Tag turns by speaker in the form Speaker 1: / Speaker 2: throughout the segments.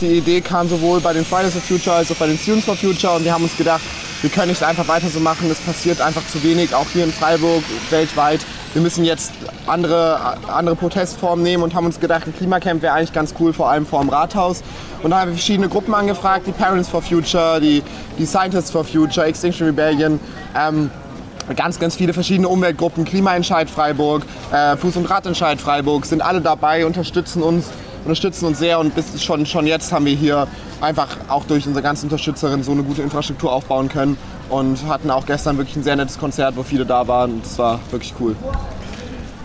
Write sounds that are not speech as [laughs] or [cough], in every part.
Speaker 1: Die Idee kam sowohl bei den Fridays for Future als auch bei den Students for Future und wir haben uns gedacht, wir können nicht einfach weiter so machen, es passiert einfach zu wenig, auch hier in Freiburg, weltweit. Wir müssen jetzt andere, andere Protestformen nehmen und haben uns gedacht, ein Klimacamp wäre eigentlich ganz cool, vor allem vor dem Rathaus. Und da haben wir verschiedene Gruppen angefragt, die Parents for Future, die, die Scientists for Future, Extinction Rebellion. Ähm, ganz, ganz viele verschiedene Umweltgruppen, Klimaentscheid Freiburg, äh, Fuß- und Radentscheid Freiburg, sind alle dabei, unterstützen uns unterstützen uns sehr und bis schon, schon jetzt haben wir hier einfach auch durch unsere ganzen Unterstützerinnen so eine gute Infrastruktur aufbauen können und hatten auch gestern wirklich ein sehr nettes Konzert, wo viele da waren und das war wirklich cool.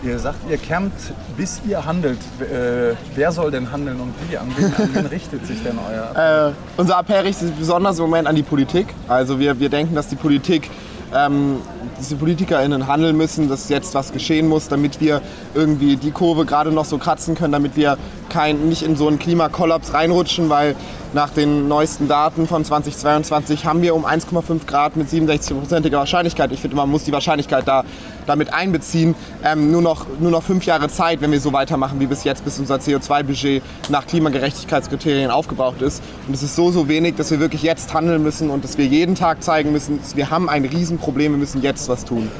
Speaker 2: Ihr sagt, ihr campt, bis ihr handelt. Äh, wer soll denn handeln und wie? An wen, an wen richtet sich denn euer? [laughs]
Speaker 1: Äh, unser Appell richtet sich besonders im Moment an die Politik. Also wir, wir denken, dass die Politik ähm, diese PolitikerInnen handeln müssen, dass jetzt was geschehen muss, damit wir irgendwie die Kurve gerade noch so kratzen können, damit wir kein, nicht in so einen Klimakollaps reinrutschen, weil nach den neuesten Daten von 2022 haben wir um 1,5 Grad mit 67-prozentiger Wahrscheinlichkeit, ich finde, man muss die Wahrscheinlichkeit da damit einbeziehen, ähm, nur, noch, nur noch fünf Jahre Zeit, wenn wir so weitermachen wie bis jetzt, bis unser CO2-Budget nach Klimagerechtigkeitskriterien aufgebraucht ist. Und es ist so, so wenig, dass wir wirklich jetzt handeln müssen und dass wir jeden Tag zeigen müssen, wir haben ein Riesenproblem, wir müssen jetzt was tun.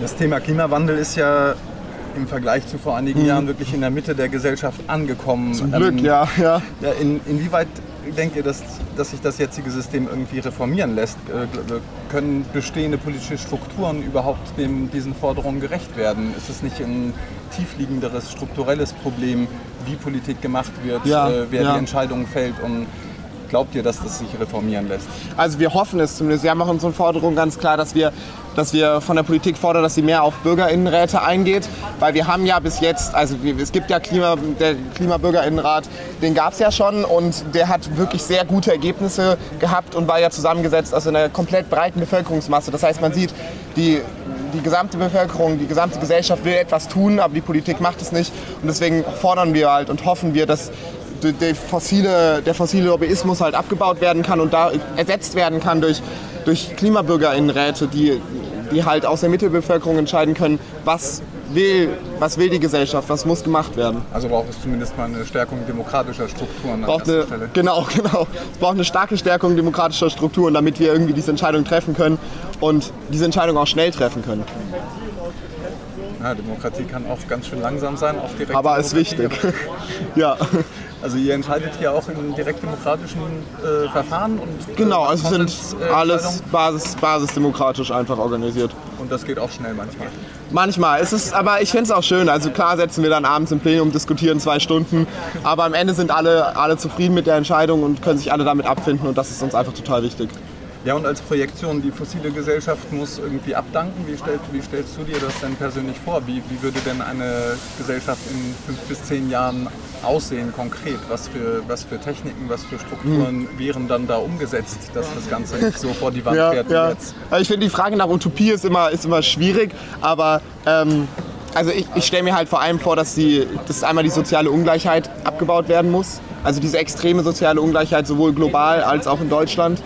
Speaker 2: Das Thema Klimawandel ist ja im Vergleich zu vor einigen hm. Jahren wirklich in der Mitte der Gesellschaft angekommen.
Speaker 1: Zum Glück, ähm, ja. ja.
Speaker 2: ja in, inwieweit denkt ihr, dass, dass sich das jetzige System irgendwie reformieren lässt? Äh, können bestehende politische Strukturen überhaupt dem, diesen Forderungen gerecht werden? Ist es nicht ein tiefliegenderes strukturelles Problem, wie Politik gemacht wird, ja, äh, wer ja. die Entscheidungen fällt und Glaubt ihr, dass das sich reformieren lässt?
Speaker 1: Also wir hoffen es zumindest. Wir haben auch unsere Forderung ganz klar, dass wir, dass wir von der Politik fordern, dass sie mehr auf Bürgerinnenräte eingeht. Weil wir haben ja bis jetzt, also es gibt ja Klima, der Klimabürgerinnenrat, den gab es ja schon und der hat wirklich sehr gute Ergebnisse gehabt und war ja zusammengesetzt aus einer komplett breiten Bevölkerungsmasse. Das heißt, man sieht, die die gesamte Bevölkerung, die gesamte Gesellschaft will etwas tun, aber die Politik macht es nicht. Und deswegen fordern wir halt und hoffen wir, dass der fossile, der fossile Lobbyismus halt abgebaut werden kann und da ersetzt werden kann durch, durch Klimabürgerinnenräte, die, die halt aus der Mittelbevölkerung entscheiden können, was will, was will die Gesellschaft, was muss gemacht werden.
Speaker 2: Also braucht es zumindest mal eine Stärkung demokratischer Strukturen
Speaker 1: braucht an eine, Stelle. Genau, [laughs] genau. Es braucht eine starke Stärkung demokratischer Strukturen, damit wir irgendwie diese Entscheidung treffen können und diese Entscheidung auch schnell treffen können.
Speaker 2: Ja, Demokratie kann auch ganz schön langsam sein, auch
Speaker 1: direkt. Aber ist wichtig. [laughs] ja.
Speaker 2: Also ihr entscheidet hier auch in direktdemokratischen äh, Verfahren und
Speaker 1: äh, genau, also sind äh, alles basis, basisdemokratisch einfach organisiert.
Speaker 2: Und das geht auch schnell manchmal.
Speaker 1: Manchmal. Es ist, aber ich finde es auch schön. Also klar setzen wir dann abends im Plenum, diskutieren zwei Stunden, aber am Ende sind alle, alle zufrieden mit der Entscheidung und können sich alle damit abfinden und das ist uns einfach total wichtig.
Speaker 2: Ja, und als Projektion, die fossile Gesellschaft muss irgendwie abdanken. Wie, stellt, wie stellst du dir das denn persönlich vor? Wie, wie würde denn eine Gesellschaft in fünf bis zehn Jahren aussehen konkret? Was für, was für Techniken, was für Strukturen hm. wären dann da umgesetzt, dass das Ganze nicht so vor die Wand ja, fährt ja. jetzt?
Speaker 1: Also ich finde, die Frage nach Utopie ist immer, ist immer schwierig, aber ähm, also ich, ich stelle mir halt vor allem vor, dass, die, dass einmal die soziale Ungleichheit abgebaut werden muss. Also diese extreme soziale Ungleichheit sowohl global als auch in Deutschland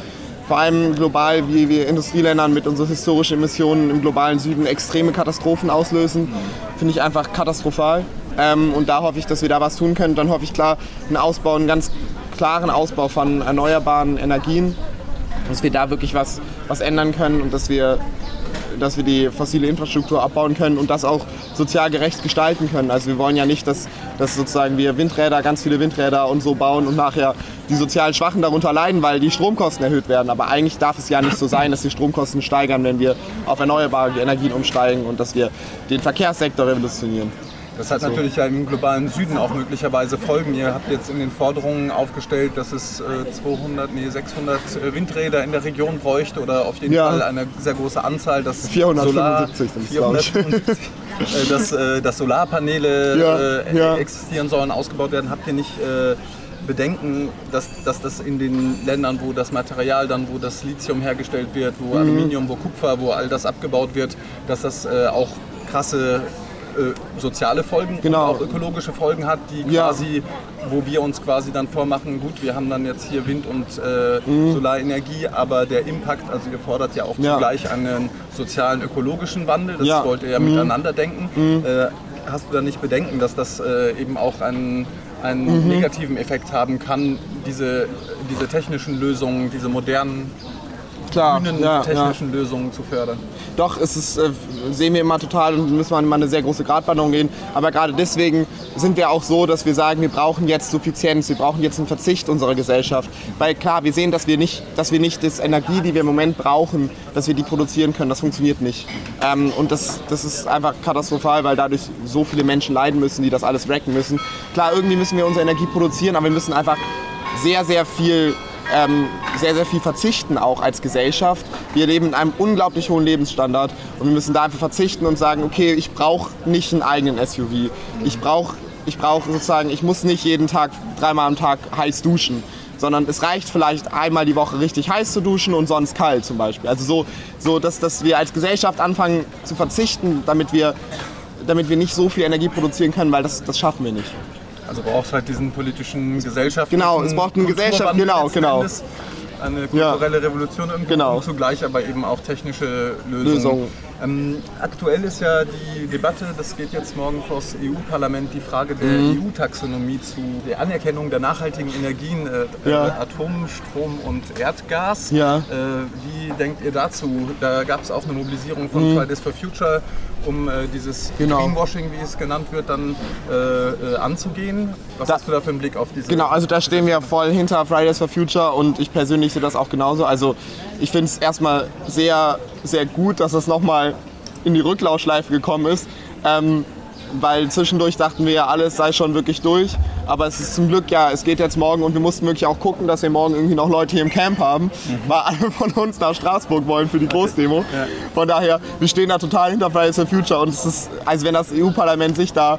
Speaker 1: vor allem global, wie wir Industrieländern mit unseren historischen Emissionen im globalen Süden extreme Katastrophen auslösen, finde ich einfach katastrophal. Ähm, und da hoffe ich, dass wir da was tun können. Dann hoffe ich klar, einen Ausbau, einen ganz klaren Ausbau von erneuerbaren Energien, dass wir da wirklich was, was ändern können und dass wir dass wir die fossile Infrastruktur abbauen können und das auch sozial gerecht gestalten können. Also wir wollen ja nicht, dass, dass sozusagen wir Windräder, ganz viele Windräder und so bauen und nachher die sozial Schwachen darunter leiden, weil die Stromkosten erhöht werden. Aber eigentlich darf es ja nicht so sein, dass die Stromkosten steigern, wenn wir auf erneuerbare Energien umsteigen und dass wir den Verkehrssektor revolutionieren.
Speaker 2: Das hat also. natürlich ja im globalen Süden auch möglicherweise Folgen. Ihr habt jetzt in den Forderungen aufgestellt, dass es 200, äh, nee 600 äh, Windräder in der Region bräuchte oder auf jeden ja. Fall eine sehr große Anzahl, dass
Speaker 1: 475
Speaker 2: Solar, 475, äh, dass, dass Solarpaneele ja, ja. existieren sollen, ausgebaut werden. Habt ihr nicht bedenken, dass, dass das in den Ländern, wo das Material dann, wo das Lithium hergestellt wird, wo mhm. Aluminium, wo Kupfer, wo all das abgebaut wird, dass das auch krasse äh, soziale Folgen
Speaker 1: genau.
Speaker 2: und auch ökologische Folgen hat, die quasi, ja. wo wir uns quasi dann vormachen, gut, wir haben dann jetzt hier Wind- und äh, mhm. Solarenergie, aber der Impact, also ihr fordert ja auch ja. zugleich einen sozialen, ökologischen Wandel, das ja. wollt ihr ja mhm. miteinander denken. Mhm. Äh, hast du da nicht Bedenken, dass das äh, eben auch ein einen negativen Effekt haben kann, diese, diese technischen Lösungen, diese modernen,
Speaker 1: Klar,
Speaker 2: grünen
Speaker 1: ja, ja.
Speaker 2: technischen Lösungen zu fördern.
Speaker 1: Doch, es ist, äh, sehen wir immer total und müssen wir immer eine sehr große Gratwanderung gehen. Aber gerade deswegen sind wir auch so, dass wir sagen, wir brauchen jetzt Suffizienz, wir brauchen jetzt einen Verzicht unserer Gesellschaft. Weil klar, wir sehen, dass wir nicht, dass wir nicht das Energie, die wir im Moment brauchen, dass wir die produzieren können. Das funktioniert nicht. Ähm, und das, das ist einfach katastrophal, weil dadurch so viele Menschen leiden müssen, die das alles wrecken müssen. Klar, irgendwie müssen wir unsere Energie produzieren, aber wir müssen einfach sehr, sehr viel ähm, sehr, sehr viel verzichten, auch als Gesellschaft. Wir leben in einem unglaublich hohen Lebensstandard und wir müssen da einfach verzichten und sagen, okay, ich brauche nicht einen eigenen SUV. Ich brauche ich brauch sozusagen, ich muss nicht jeden Tag, dreimal am Tag heiß duschen. Sondern es reicht vielleicht einmal die Woche richtig heiß zu duschen und sonst kalt zum Beispiel. Also so, so dass, dass wir als Gesellschaft anfangen zu verzichten, damit wir, damit wir nicht so viel Energie produzieren können, weil das, das schaffen wir nicht.
Speaker 2: Also braucht halt diesen politischen Gesellschaft.
Speaker 1: Genau, es braucht eine Gesellschaft, genau, genau.
Speaker 2: Eine kulturelle Revolution irgendwo
Speaker 1: Genau.
Speaker 2: und zugleich aber eben auch technische Lösungen.
Speaker 1: Lösungen.
Speaker 2: Ähm, aktuell ist ja die Debatte, das geht jetzt morgen vor das EU-Parlament, die Frage der
Speaker 1: Mhm.
Speaker 2: EU-Taxonomie zu der Anerkennung der nachhaltigen Energien, äh,
Speaker 1: Ja.
Speaker 2: äh, Atom, Strom und Erdgas.
Speaker 1: Ja.
Speaker 2: Äh, denkt ihr dazu? Da gab es auch eine Mobilisierung von Fridays for Future, um äh, dieses
Speaker 1: Mhm. Genau.
Speaker 2: Greenwashing, wie es genannt wird, dann äh, äh, anzugehen. Was
Speaker 1: Da-
Speaker 2: hast du da für einen Blick auf diese?
Speaker 1: Genau, also da stehen wir voll hinter Fridays for Future und ich persönlich sehe das auch genauso. Also ich finde es erstmal sehr, sehr gut, dass es nochmal in die Rücklaufschleife gekommen ist. Ähm, weil zwischendurch dachten wir ja, alles sei schon wirklich durch. Aber es ist zum Glück ja, es geht jetzt morgen und wir mussten wirklich auch gucken, dass wir morgen irgendwie noch Leute hier im Camp haben, weil alle von uns nach Straßburg wollen für die Großdemo. Von daher, wir stehen da total hinter Fridays for Future und es ist, also wenn das EU-Parlament sich da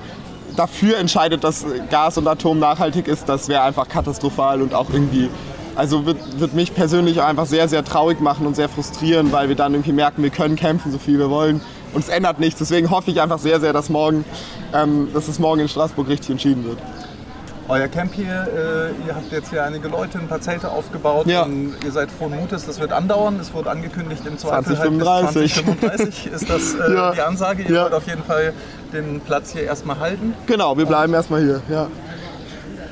Speaker 1: dafür entscheidet, dass Gas und Atom nachhaltig ist, das wäre einfach katastrophal und auch irgendwie, also wird, wird mich persönlich einfach sehr, sehr traurig machen und sehr frustrieren, weil wir dann irgendwie merken, wir können kämpfen, so viel wir wollen und es ändert nichts. Deswegen hoffe ich einfach sehr, sehr, dass morgen, ähm, dass es morgen in Straßburg richtig entschieden wird.
Speaker 2: Euer Camp hier, äh, ihr habt jetzt hier einige Leute, ein paar Zelte aufgebaut
Speaker 1: Ja.
Speaker 2: und ihr seid frohen Mutes, das wird andauern. Es wurde angekündigt im Zweifel
Speaker 1: 2035.
Speaker 2: halt bis 2035 [laughs] ist das äh,
Speaker 1: Ja.
Speaker 2: die Ansage. Ihr
Speaker 1: Ja.
Speaker 2: wollt auf jeden Fall den Platz hier erstmal halten.
Speaker 1: Genau, wir bleiben erstmal hier. Ja.